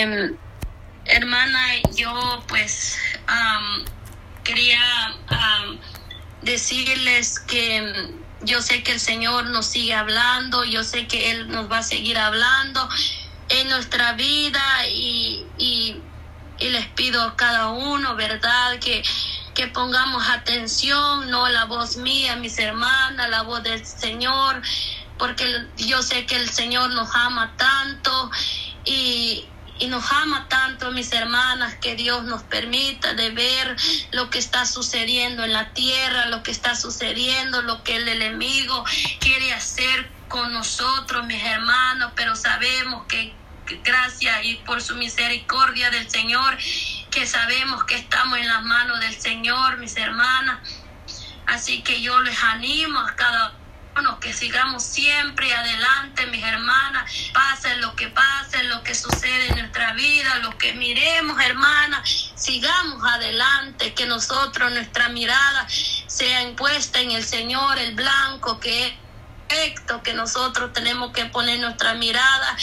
Em, hermana, yo pues quería decirles que yo sé que el Señor nos sigue hablando, yo sé que Él nos va a seguir hablando en nuestra vida y, y, les pido a cada uno, ¿verdad? Que, que pongamos atención, no la voz mía, mis hermanas, la voz del Señor, porque yo sé que el Señor nos ama tanto y, y nos ama tanto, mis hermanas, que Dios nos permita de ver lo que está sucediendo en la tierra, lo que está sucediendo, lo que el enemigo quiere hacer con nosotros, mis hermanos, pero sabemos que gracias y por su misericordia del Señor, que sabemos que estamos en las manos del Señor, mis hermanas. Así que yo les animo a cada que sigamos siempre adelante, mis hermanas, pase lo que pase, lo que sucede en nuestra vida, lo que miremos, hermanas, sigamos adelante, que nosotros, nuestra mirada sea impuesta en el Señor, el blanco, que es recto, que nosotros tenemos que poner nuestra mirada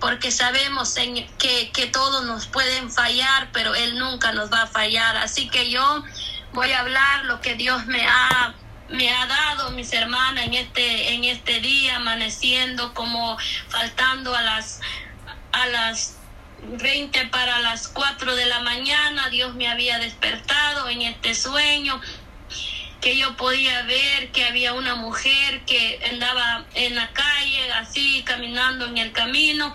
porque sabemos que, que todos nos pueden fallar, pero Él nunca nos va a fallar. Así que yo voy a hablar lo que Dios me ha me ha dado mis hermanas en este en este día amaneciendo como faltando a las a las 20 para las 4 de la mañana Dios me había despertado en este sueño que yo podía ver que había una mujer que andaba en la calle así caminando en el camino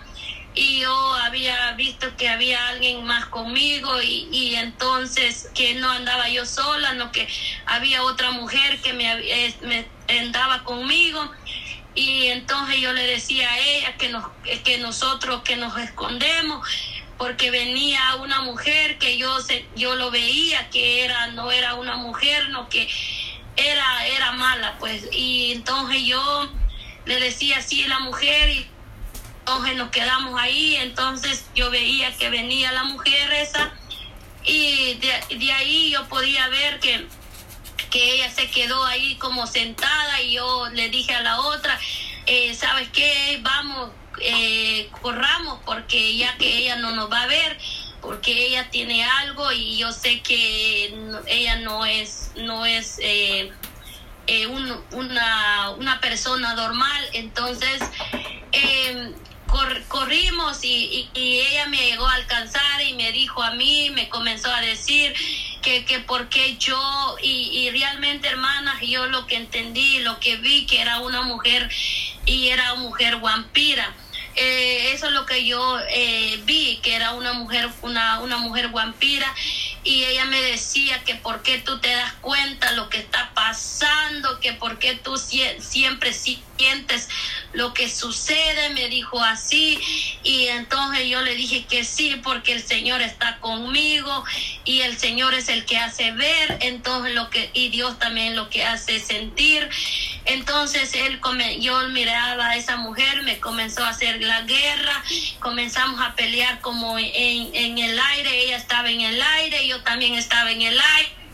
y yo había visto que había alguien más conmigo y, y, entonces que no andaba yo sola, no que había otra mujer que me, me andaba conmigo. Y entonces yo le decía a ella que, nos, que nosotros que nos escondemos porque venía una mujer que yo se, yo lo veía que era no era una mujer no que era era mala pues. Y entonces yo le decía así la mujer y entonces nos quedamos ahí, entonces yo veía que venía la mujer esa y de, ahí yo podía ver que, que ella se quedó ahí como sentada y yo le dije a la otra, eh, ¿sabes qué? Vamos, eh, corramos porque ya que ella no nos va a ver, porque ella tiene algo y yo sé que ella no es, no es eh, una, una persona normal, entonces corrimos y, ella me llegó a alcanzar y me dijo a mí, me comenzó a decir que, que por qué yo, y, realmente hermanas, yo lo que entendí, lo que vi, que era una mujer y era una mujer vampira. Eh, eso es lo que yo eh, vi, que era una mujer, una, una mujer vampira y ella me decía que por qué tú te das cuenta lo que está pasando, que por qué tú siempre sientes lo que sucede, me dijo así y entonces yo le dije que sí porque el Señor está conmigo y el Señor es el que hace ver, entonces lo que y Dios también lo que hace sentir. Entonces él yo miraba a esa mujer, me comenzó a hacer la guerra, comenzamos a pelear como en, en el aire, ella estaba en el aire, yo también estaba en el aire.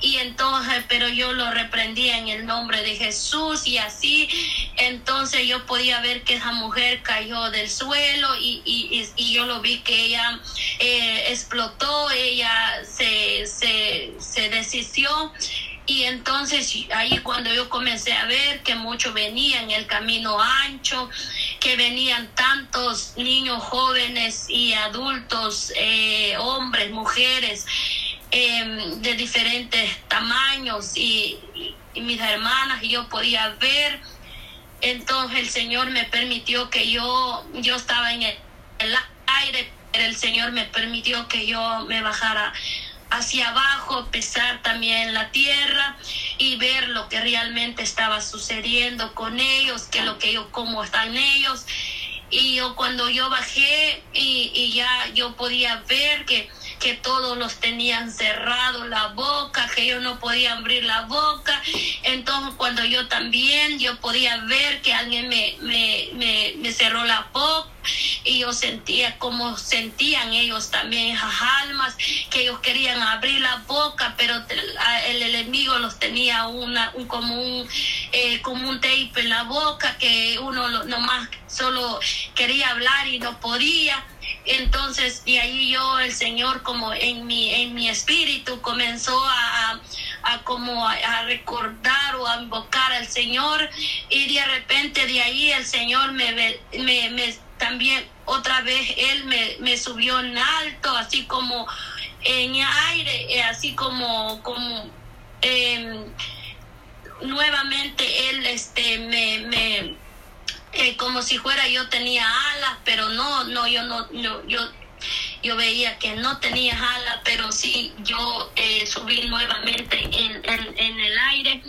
Y entonces, pero yo lo reprendía en el nombre de Jesús y así, entonces yo podía ver que esa mujer cayó del suelo y, y, y yo lo vi que ella eh, explotó, ella se, se, se desistió y entonces ahí cuando yo comencé a ver que muchos venían el camino ancho, que venían tantos niños jóvenes y adultos, eh, hombres, mujeres, em, de diferentes tamaños y, mis hermanas y yo podía ver. Entonces el Señor me permitió que yo, yo estaba en el, el aire, pero el Señor me permitió que yo me bajara hacia abajo, pesar también la tierra y ver lo que realmente estaba sucediendo con ellos, que lo que yo, cómo están ellos. Y yo cuando yo bajé y, y ya yo podía ver que que todos los tenían cerrado la boca, que yo no podía abrir la boca. Entonces cuando yo también, yo podía ver que alguien me, me, me, cerró la boca y yo sentía como sentían ellos también esas almas que ellos querían abrir la boca pero el enemigo los tenía una un como un eh, tape en la boca que uno nomás solo quería hablar y no podía Entonces, de ahí yo, el Señor, como en mi, en mi espíritu, comenzó a, a como a, recordar o a invocar al Señor. Y de repente de ahí el Señor me, me, me también otra vez Él me, me subió en alto, así como en aire, eh, así como, como em, nuevamente Él este, me, me eh, como si fuera yo tenía alas, pero no, no, yo no, yo, yo veía que no tenía alas, pero sí yo eh, subí nuevamente en, en, el aire.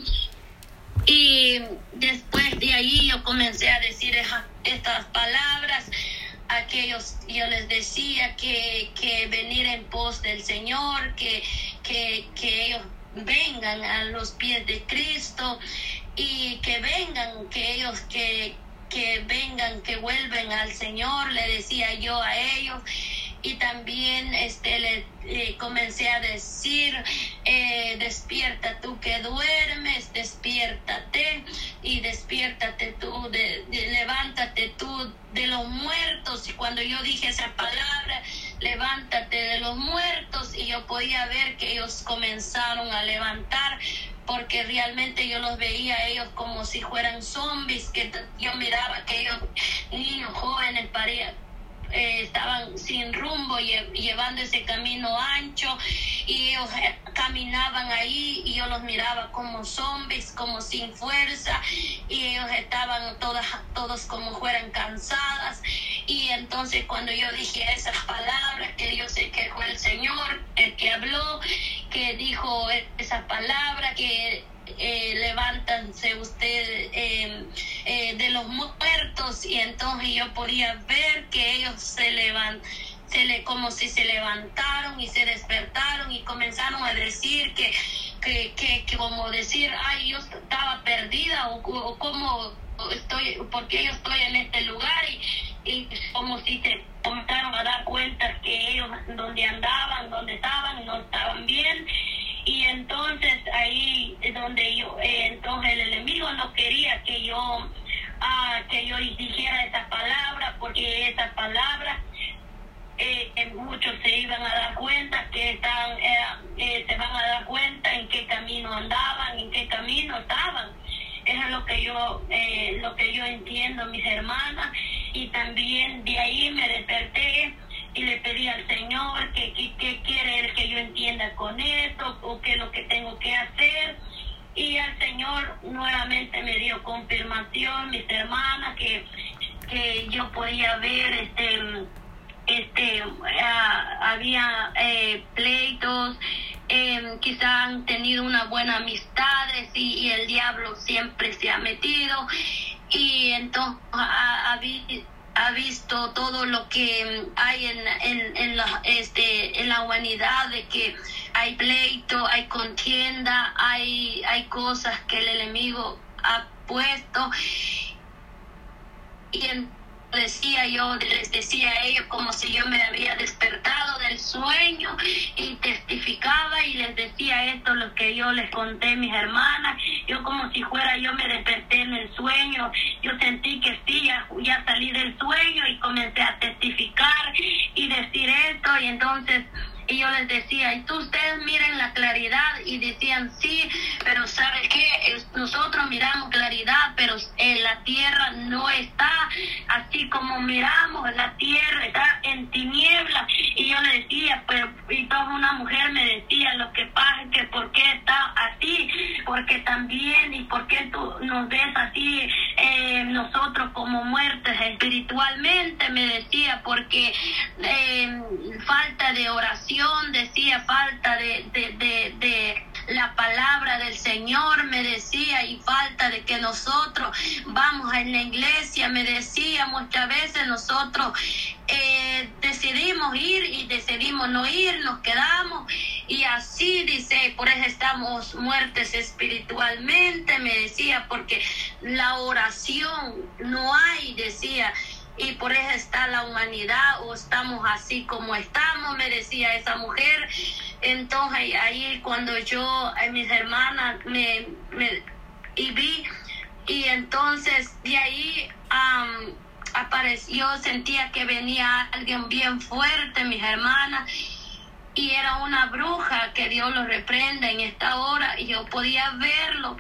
Y después de ahí yo comencé a decir estas palabras. Aquellos, yo les decía que, que venir en pos del Señor, que, que, que ellos vengan a los pies de Cristo y que vengan, que ellos que, que vengan, que vuelven al Señor, le decía yo a ellos. Y también este le, comencé a decir eh, despierta tú que duermes despiértate y despiértate tú de, levántate tú de los muertos y cuando yo dije esa palabra levántate de los muertos y yo podía ver que ellos comenzaron a levantar porque realmente yo los veía a ellos como si fueran zombies, que yo miraba que ellos, niños jóvenes, eh, estaban sin rumbo, llevando ese camino ancho, y ellos eh, caminaban ahí y yo los miraba como zombies, como sin fuerza, y ellos estaban todas, todos como fueran cansadas. Entonces cuando yo dije esas palabras, que yo sé que fue el Señor el que habló, que dijo esa palabra, que eh, levántanse ustedes eh, eh, de los muertos. Y entonces yo podía ver que ellos se levantan se le, como si se levantaron y se despertaron y comenzaron a decir que, que, que, como decir, ay, yo estaba perdida o, o como estoy, porque yo estoy en este lugar y, y como si se comenzaron a dar cuenta que ellos donde andaban, donde estaban, no estaban bien. Y entonces ahí es donde yo eh, entonces el enemigo no quería que yo ah, que yo dijera esa palabra porque esa palabra eh, muchos se iban a dar cuenta que están eh, eh, se van a dar cuenta en qué camino andaban en qué camino estaban eso lo que yo lo que yo entiendo mis hermanas y también de ahí me desperté y le pedí al Señor que, que, quiere él que yo entienda con esto o qué es lo que tengo que hacer. Y el Señor nuevamente me dio confirmación, mis hermanas, que, que yo podía ver este este había eh, pleitos eh, quizá han tenido una buena amistad y, y, el diablo siempre se ha metido y entonces ha, ha visto todo lo que hay en, en, en, la, este, en la humanidad, de que hay pleito, hay contienda, hay, hay cosas que el enemigo ha puesto. Y en, decía yo, les decía a ellos como si yo me había despertado del sueño y testificaba y les decía esto, lo que yo les conté a mis hermanas, yo como si fuera yo me desperté en el sueño, yo sentí que sí, ya, ya salí del sueño y comencé a testificar y decir esto. Y entonces y yo les decía, y tú ustedes miren la claridad y decían, sí, pero ¿sabe qué? Nosotros miramos claridad, pero en la tierra no está así como miramos, la tierra está en tinieblas. Y yo le decía, pero y toda una mujer me decía, lo que pasa es que por qué está así, porque también, y por qué tú nos ves así, eh, nosotros como muertes espiritualmente, me decía, porque eh, falta de oración decía falta de, la palabra del Señor, me decía, y falta de que nosotros vamos a la iglesia, me decía, muchas veces nosotros eh, decidimos ir y decidimos no ir, nos quedamos y así dice, por eso estamos muertes espiritualmente, me decía, porque la oración no hay, decía, y por eso está la humanidad o estamos así como estamos, me decía esa mujer. Entonces ahí cuando yo, eh, mis hermanas, me, me vi, y entonces de ahí apareció, sentía que venía alguien bien fuerte, mis hermanas, y era una bruja que Dios lo reprenda en esta hora, y yo podía verlo.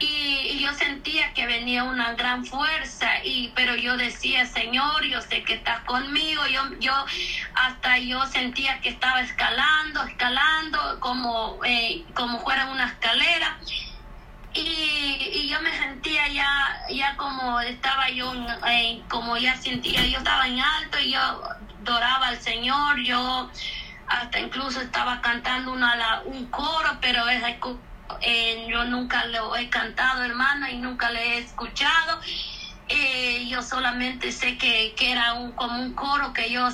Y, yo sentía que venía una gran fuerza y pero yo decía Señor yo sé que estás conmigo yo yo hasta yo sentía que estaba escalando escalando como eh, como fuera una escalera. Y, yo me sentía ya, ya como estaba yo, como ya sentía, yo estaba en alto y yo adoraba al Señor, yo hasta incluso estaba cantando una, un coro, pero yo nunca lo he cantado, hermana, y nunca le he escuchado. Eh, yo solamente sé que, que, era un, como un coro que yo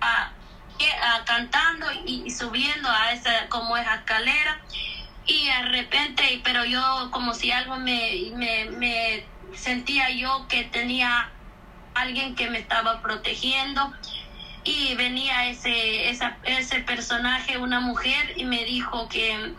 ah, cantando y, y, subiendo a esa como esa escalera y de repente, pero yo como si algo me, me, sentía yo que tenía alguien que me estaba protegiendo y venía ese, esa, ese personaje, una mujer, y me dijo que,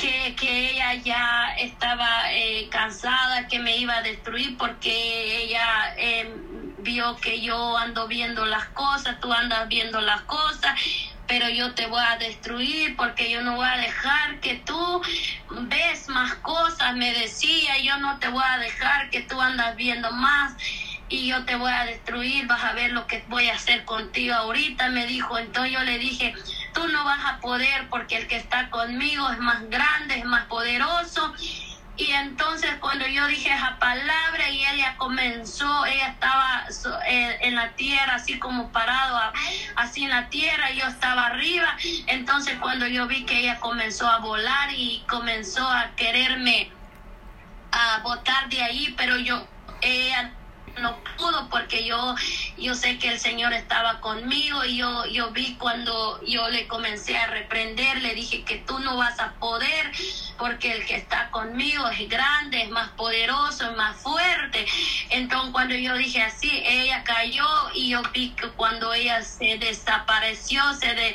que, que ella ya estaba eh, cansada, que me iba a destruir porque ella eh, vio que yo ando viendo las cosas, tú andas viendo las cosas pero yo te voy a destruir porque yo no voy a dejar que tú ves más cosas, me decía, yo no te voy a dejar que tú andas viendo más y yo te voy a destruir, vas a ver lo que voy a hacer contigo ahorita, me dijo, entonces yo le dije, tú no vas a poder porque el que está conmigo es más grande, es más poderoso y entonces cuando yo dije esa palabra y ella comenzó, ella estaba eh, en la tierra, así como parado, así en la tierra, yo estaba arriba. Entonces cuando yo vi que ella comenzó a volar y comenzó a quererme a botar de ahí, pero yo, ella no pudo porque yo yo sé que el Señor estaba conmigo y yo yo vi cuando yo le comencé a reprender le dije que tú no vas a poder porque el que está conmigo es grande es más poderoso es más fuerte. Entonces cuando yo dije así ella cayó y yo vi que cuando ella se desapareció se de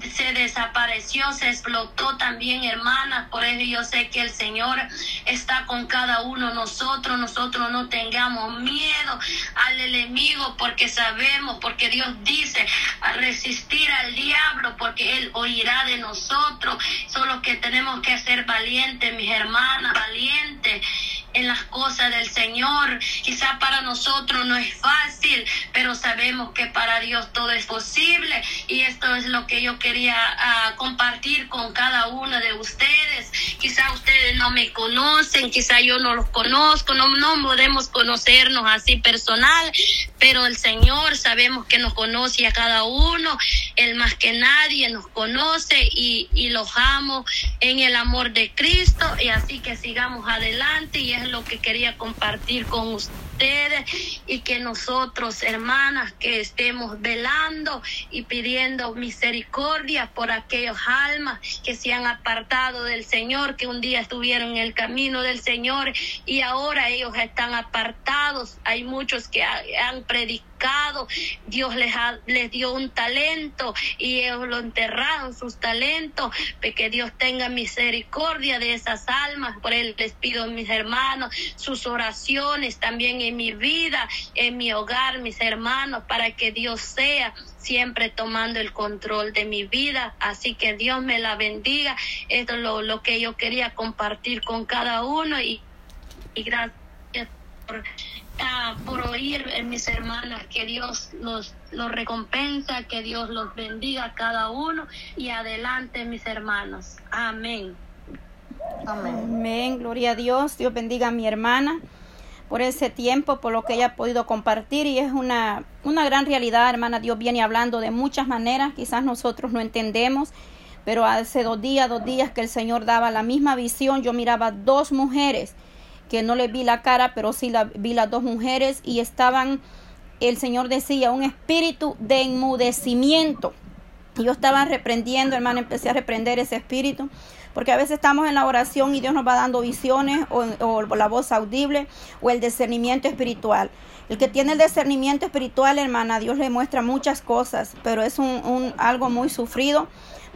se desapareció, se explotó también, hermanas. Por eso yo sé que el Señor está con cada uno nosotros. Nosotros no tengamos miedo al enemigo porque sabemos, porque Dios dice resistir al diablo porque Él oirá de nosotros. Solo que tenemos que ser valientes, mis hermanas, valientes en las cosas del Señor. Quizá para nosotros no es fácil, pero sabemos que para Dios todo es posible. Y esto es lo que yo quería ah, compartir con cada uno de ustedes. Quizá ustedes no me conocen, quizá yo no los conozco, no, no podemos conocernos así personal, pero el Señor sabemos que nos conoce a cada uno, Él más que nadie nos conoce y, y los amo en el amor de Cristo y así que sigamos adelante y es lo que quería compartir con ustedes y que nosotros, hermanas, que estemos velando y pidiendo misericordia por aquellos almas que se han apartado del Señor, que un día estuvieron en el camino del Señor y ahora ellos están apartados. Hay muchos que han predicado, Dios les, les dio un talento y ellos lo enterraron, sus talentos, que Dios tenga misericordia de esas almas. Por él les pido, mis hermanos, sus oraciones también en mi vida, en mi hogar, mis hermanos, para que Dios sea siempre tomando el control de mi vida. Así que Dios me la bendiga. Esto es lo, lo que yo quería compartir con cada uno y, y gracias por por oír, mis hermanas, que Dios los, los recompensa, que Dios los bendiga a cada uno y adelante, mis hermanos. Amén. Amén. Gloria a Dios. Dios bendiga a mi hermana por ese tiempo, por lo que ella ha podido compartir y es una, una gran realidad, hermana. Dios viene hablando de muchas maneras, quizás nosotros no entendemos, pero hace dos días, dos días que el Señor daba la misma visión, yo miraba dos mujeres que no le vi la cara, pero sí la, vi las dos mujeres y estaban, el Señor decía, un espíritu de enmudecimiento. Yo estaba reprendiendo, hermano, empecé a reprender ese espíritu, porque a veces estamos en la oración y Dios nos va dando visiones o, la voz audible o el discernimiento espiritual. El que tiene el discernimiento espiritual, hermana, Dios le muestra muchas cosas, pero es un, algo muy sufrido.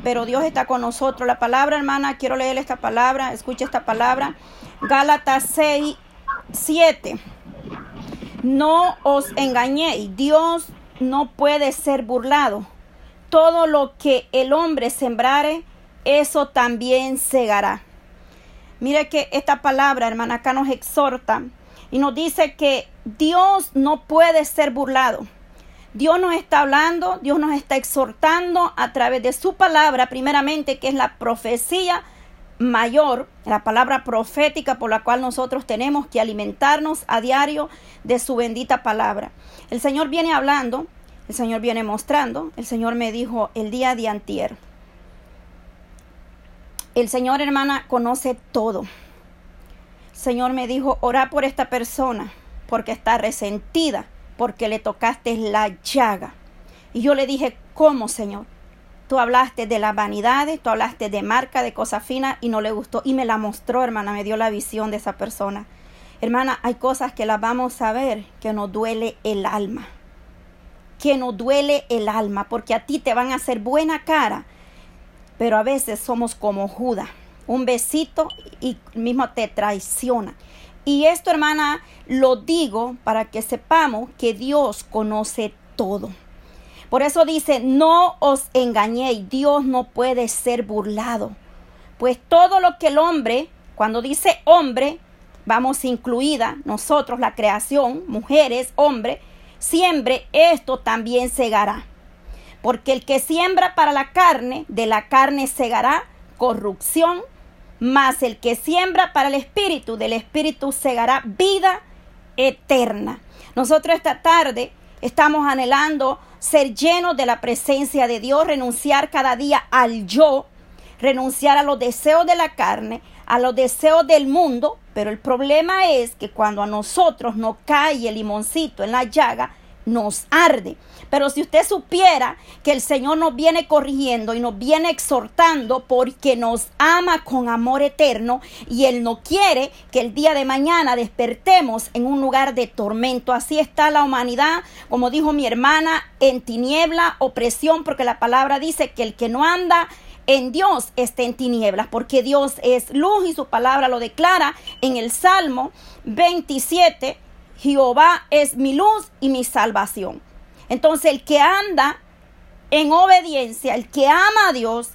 Pero Dios está con nosotros. La palabra, hermana, quiero leer esta palabra, escucha esta palabra. Gálatas 6, 7. No os engañéis, Dios no puede ser burlado. Todo lo que el hombre sembrare, eso también segará. Mire que esta palabra, hermana, acá nos exhorta y nos dice que Dios no puede ser burlado. Dios nos está hablando, Dios nos está exhortando a través de su palabra, primeramente, que es la profecía mayor, la palabra profética por la cual nosotros tenemos que alimentarnos a diario de su bendita palabra. El Señor viene hablando, el Señor viene mostrando, el Señor me dijo el día de antier. El Señor, hermana, conoce todo. El Señor me dijo, ora por esta persona porque está resentida, porque le tocaste la llaga. Y yo le dije, ¿cómo, Señor? Tú hablaste de las vanidades, tú hablaste de marca, de cosas finas y no le gustó. Y me la mostró, hermana, me dio la visión de esa persona. Hermana, hay cosas que las vamos a ver que nos duele el alma. Que nos duele el alma, porque a ti te van a hacer buena cara, pero a veces somos como Judas. Un besito y mismo te traiciona. Y esto, hermana, lo digo para que sepamos que Dios conoce todo. Por eso dice, no os engañéis, Dios no puede ser burlado. Pues todo lo que el hombre, cuando dice hombre, vamos incluida nosotros, la creación, mujeres, hombre, siembre, esto también segará. Porque el que siembra para la carne, de la carne segará corrupción, mas el que siembra para el espíritu, del espíritu segará vida eterna. Nosotros esta tarde estamos anhelando ser llenos de la presencia de Dios, renunciar cada día al yo, renunciar a los deseos de la carne, a los deseos del mundo, pero el problema es que cuando a nosotros nos cae el limoncito en la llaga, nos arde. Pero si usted supiera que el Señor nos viene corrigiendo y nos viene exhortando porque nos ama con amor eterno y Él no quiere que el día de mañana despertemos en un lugar de tormento. Así está la humanidad, como dijo mi hermana, en tiniebla, opresión, porque la palabra dice que el que no anda en Dios está en tinieblas, porque Dios es luz y su palabra lo declara en el Salmo 27 Jehová es mi luz y mi salvación. Entonces el que anda en obediencia, el que ama a Dios,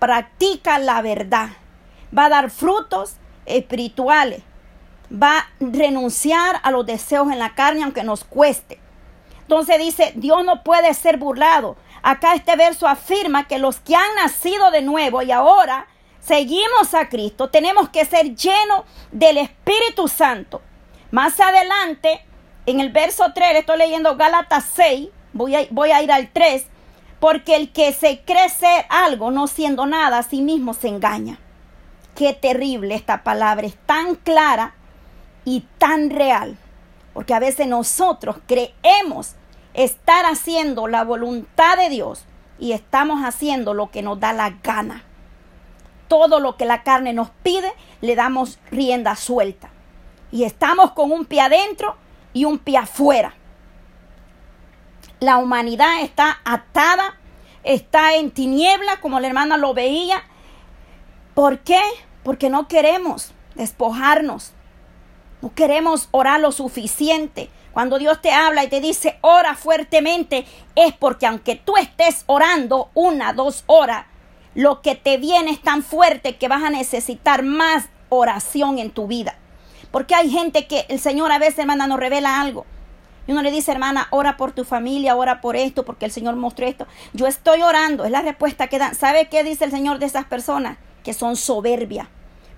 practica la verdad. Va a dar frutos espirituales. Va a renunciar a los deseos en la carne aunque nos cueste. Entonces dice, Dios no puede ser burlado. Acá este verso afirma que los que han nacido de nuevo y ahora seguimos a Cristo, tenemos que ser llenos del Espíritu Santo. Más adelante, en el verso 3, estoy leyendo Gálatas 6, voy a, voy a ir al 3, porque el que se cree ser algo no siendo nada a sí mismo se engaña. Qué terrible esta palabra, es tan clara y tan real, porque a veces nosotros creemos estar haciendo la voluntad de Dios y estamos haciendo lo que nos da la gana. Todo lo que la carne nos pide, le damos rienda suelta y estamos con un pie adentro y un pie afuera. La humanidad está atada, está en tiniebla, como la hermana lo veía. ¿Por qué? Porque no queremos despojarnos. No queremos orar lo suficiente. Cuando Dios te habla y te dice ora fuertemente, es porque aunque tú estés orando una, dos horas, lo que te viene es tan fuerte que vas a necesitar más oración en tu vida. Porque hay gente que el Señor a veces, hermana, nos revela algo. Y uno le dice, hermana, ora por tu familia, ora por esto, porque el Señor mostró esto. Yo estoy orando, es la respuesta que dan. ¿Sabe qué dice el Señor de esas personas? Que son soberbia.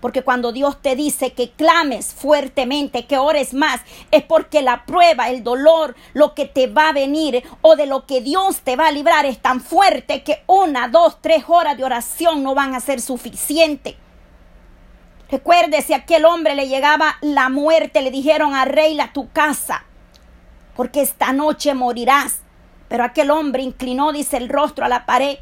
Porque cuando Dios te dice que clames fuertemente, que ores más, es porque la prueba, el dolor, lo que te va a venir o de lo que Dios te va a librar es tan fuerte que una, dos, tres horas de oración no van a ser suficientes. Recuerde, si aquel hombre le llegaba la muerte, le dijeron, arregla tu casa, porque esta noche morirás. Pero aquel hombre inclinó, dice, el rostro a la pared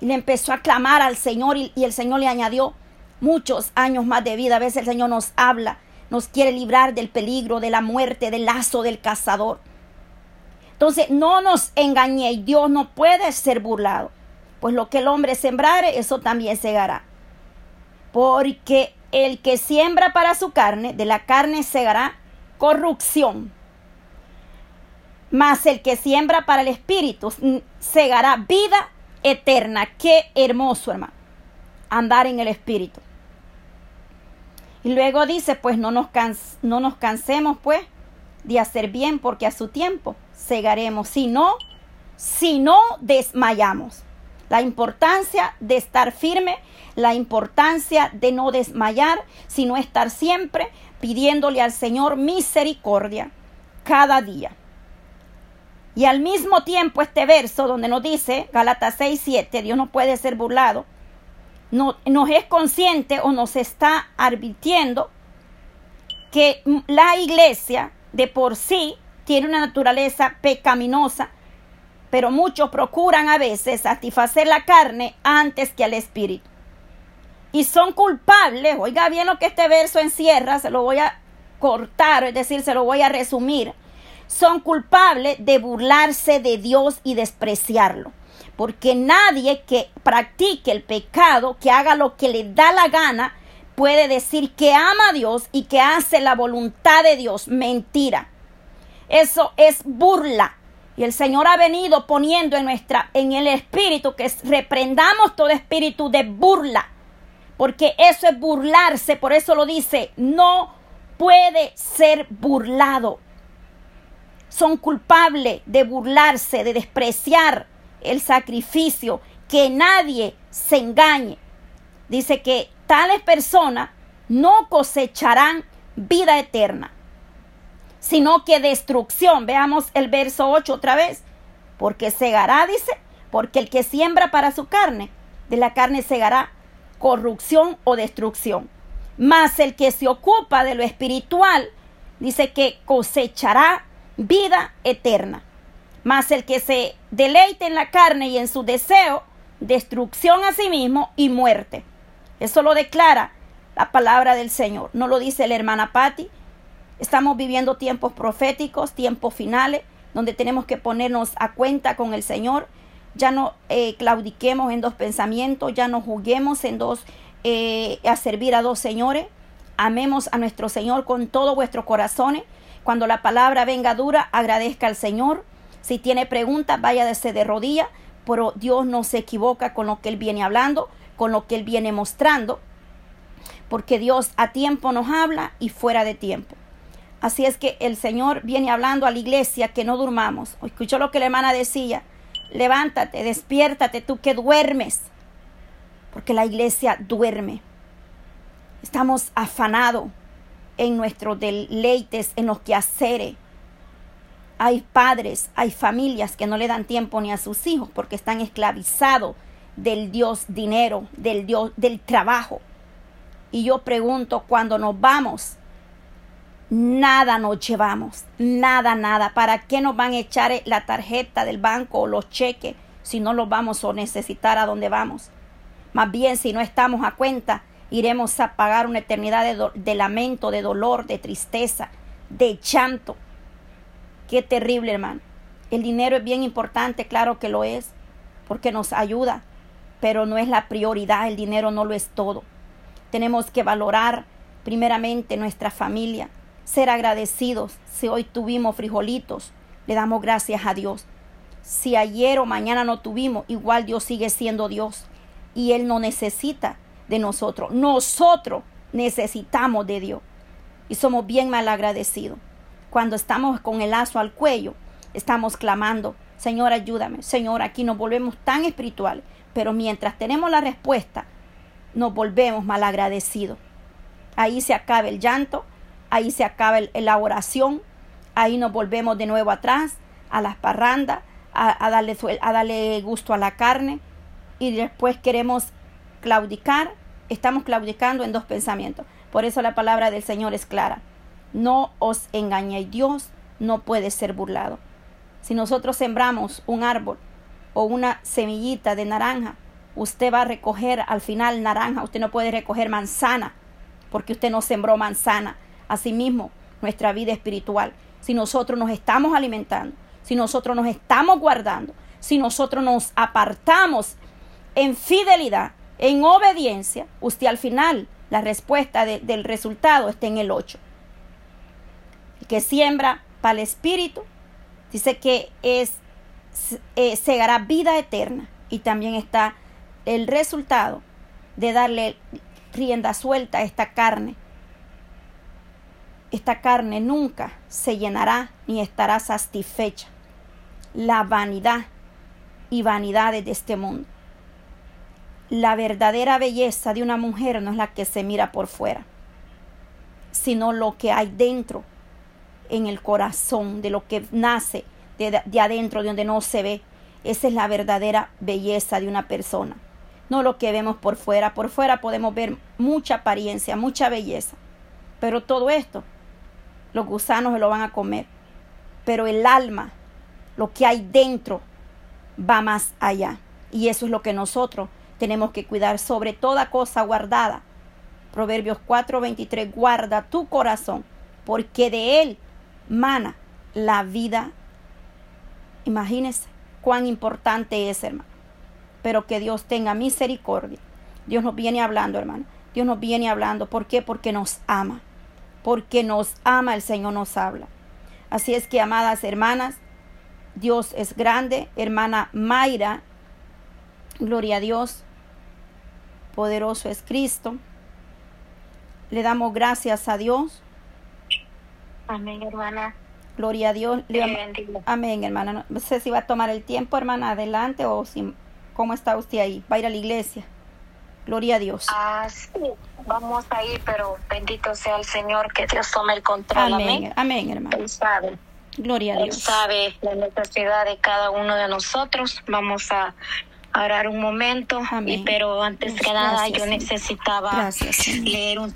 y le empezó a clamar al Señor y, y el Señor le añadió muchos años más de vida. A veces el Señor nos habla, nos quiere librar del peligro, de la muerte, del lazo del cazador. Entonces, no nos engañéis, Dios no puede ser burlado. Pues lo que el hombre sembrare, eso también segará. Porque el que siembra para su carne, de la carne segará corrupción. Mas el que siembra para el Espíritu segará vida eterna. Qué hermoso, hermano. Andar en el Espíritu. Y luego dice, pues no nos, no nos cansemos, pues, de hacer bien, porque a su tiempo segaremos. Si no, si no desmayamos. La importancia de estar firme, la importancia de no desmayar, sino estar siempre pidiéndole al Señor misericordia cada día. Y al mismo tiempo este verso donde nos dice, Galatas 6, 7, Dios no puede ser burlado, no, nos es consciente o nos está advirtiendo que la iglesia de por sí tiene una naturaleza pecaminosa, pero muchos procuran a veces satisfacer la carne antes que al espíritu. Y son culpables, oiga bien lo que este verso encierra, se lo voy a cortar, es decir, se lo voy a resumir son culpables de burlarse de Dios y despreciarlo. Porque nadie que practique el pecado, que haga lo que le da la gana, puede decir que ama a Dios y que hace la voluntad de Dios. Mentira. Eso es burla. Y el Señor ha venido poniendo en nuestra en el espíritu que reprendamos todo espíritu de burla. Porque eso es burlarse, por eso lo dice, no puede ser burlado son culpables de burlarse, de despreciar el sacrificio, que nadie se engañe. Dice que tales personas no cosecharán vida eterna, sino que destrucción. Veamos el verso 8 otra vez. Porque segará, dice, porque el que siembra para su carne, de la carne segará corrupción o destrucción. Mas el que se ocupa de lo espiritual, dice que cosechará vida eterna. Mas el que se deleite en la carne y en su deseo, destrucción a sí mismo y muerte. Eso lo declara la palabra del Señor. No lo dice la hermana Patti. Estamos viviendo tiempos proféticos, tiempos finales, donde tenemos que ponernos a cuenta con el Señor. Ya no eh, claudiquemos en dos pensamientos, ya no juguemos en dos, eh, a servir a dos señores. Amemos a nuestro Señor con todo vuestro corazones cuando la palabra venga dura, agradezca al Señor. Si tiene preguntas, vaya desde de rodilla, pero Dios no se equivoca con lo que Él viene hablando, con lo que Él viene mostrando, porque Dios a tiempo nos habla y fuera de tiempo. Así es que el Señor viene hablando a la iglesia que no durmamos. Escuchó lo que la hermana decía. Levántate, despiértate, tú que duermes. Porque la iglesia duerme. Estamos afanados en nuestros deleites, en los quehaceres. Hay padres, hay familias que no le dan tiempo ni a sus hijos porque están esclavizados del Dios dinero, del Dios del trabajo. Y yo pregunto, cuando nos vamos, nada nos llevamos, nada, nada. ¿Para qué nos van a echar la tarjeta del banco o los cheques si no los vamos a necesitar a donde vamos? Más bien, si no estamos a cuenta, iremos a pagar una eternidad de, lamento, de dolor, de tristeza, de llanto. Qué terrible, hermano. El dinero es bien importante, claro que lo es, porque nos ayuda, pero no es la prioridad, el dinero no lo es todo. Tenemos que valorar primeramente nuestra familia, ser agradecidos. Si hoy tuvimos frijolitos, le damos gracias a Dios. Si ayer o mañana no tuvimos, igual Dios sigue siendo Dios y Él no necesita de nosotros. Nosotros necesitamos de Dios y somos bien mal agradecidos. Cuando estamos con el lazo al cuello, estamos clamando, Señor, ayúdame. Señor, aquí nos volvemos tan espirituales, pero mientras tenemos la respuesta, nos volvemos mal agradecidos. Ahí se acaba el llanto, ahí se acaba la oración, ahí nos volvemos de nuevo atrás a las parrandas, a, darle, a darle gusto a la carne y después queremos claudicar, estamos claudicando en dos pensamientos. Por eso la palabra del Señor es clara. No os engañéis, Dios no puede ser burlado. Si nosotros sembramos un árbol o una semillita de naranja, usted va a recoger al final naranja, usted no puede recoger manzana, porque usted no sembró manzana. Asimismo, nuestra vida espiritual, si nosotros nos estamos alimentando, si nosotros nos estamos guardando, si nosotros nos apartamos en fidelidad, en obediencia, usted al final, la respuesta del resultado está en el 8. El que siembra para el espíritu, Dice que es eh, segará vida eterna y también está el resultado de darle rienda suelta a esta carne. Esta carne nunca se llenará ni estará satisfecha. La vanidad y vanidades de este mundo. La verdadera belleza de una mujer no es la que se mira por fuera, sino lo que hay dentro, en el corazón, de lo que nace de, de adentro, de donde no se ve. Esa es la verdadera belleza de una persona. No lo que vemos por fuera. Por fuera podemos ver mucha apariencia, mucha belleza. Pero todo esto, los gusanos se lo van a comer. Pero el alma, lo que hay dentro, va más allá. Y eso es lo que nosotros tenemos que cuidar sobre toda cosa guardada. Proverbios 4:23, guarda tu corazón, porque de él mana la vida. Imagínese cuán importante es, hermano. Pero que Dios tenga misericordia. Dios nos viene hablando, hermano. Dios nos viene hablando. ¿Por qué? Porque nos ama. Porque nos ama, el Señor nos habla. Así es que, amadas hermanas, Dios es grande. Hermana Mayra, gloria a Dios. Poderoso es Cristo. Le damos gracias a Dios. Amén, hermana. Gloria a Dios. amén, hermana. No sé si va a tomar el tiempo, hermana, adelante o si, cómo está usted ahí. Va a ir a la iglesia. Gloria a Dios. Ah, sí, vamos a ir, pero bendito sea el Señor, que Dios tome el control. Amén, amén, hermana. Él sabe. Gloria a Dios. Él sabe la necesidad de cada uno de nosotros. Vamos a orar un momento, y, pero antes que nada yo necesitaba leer un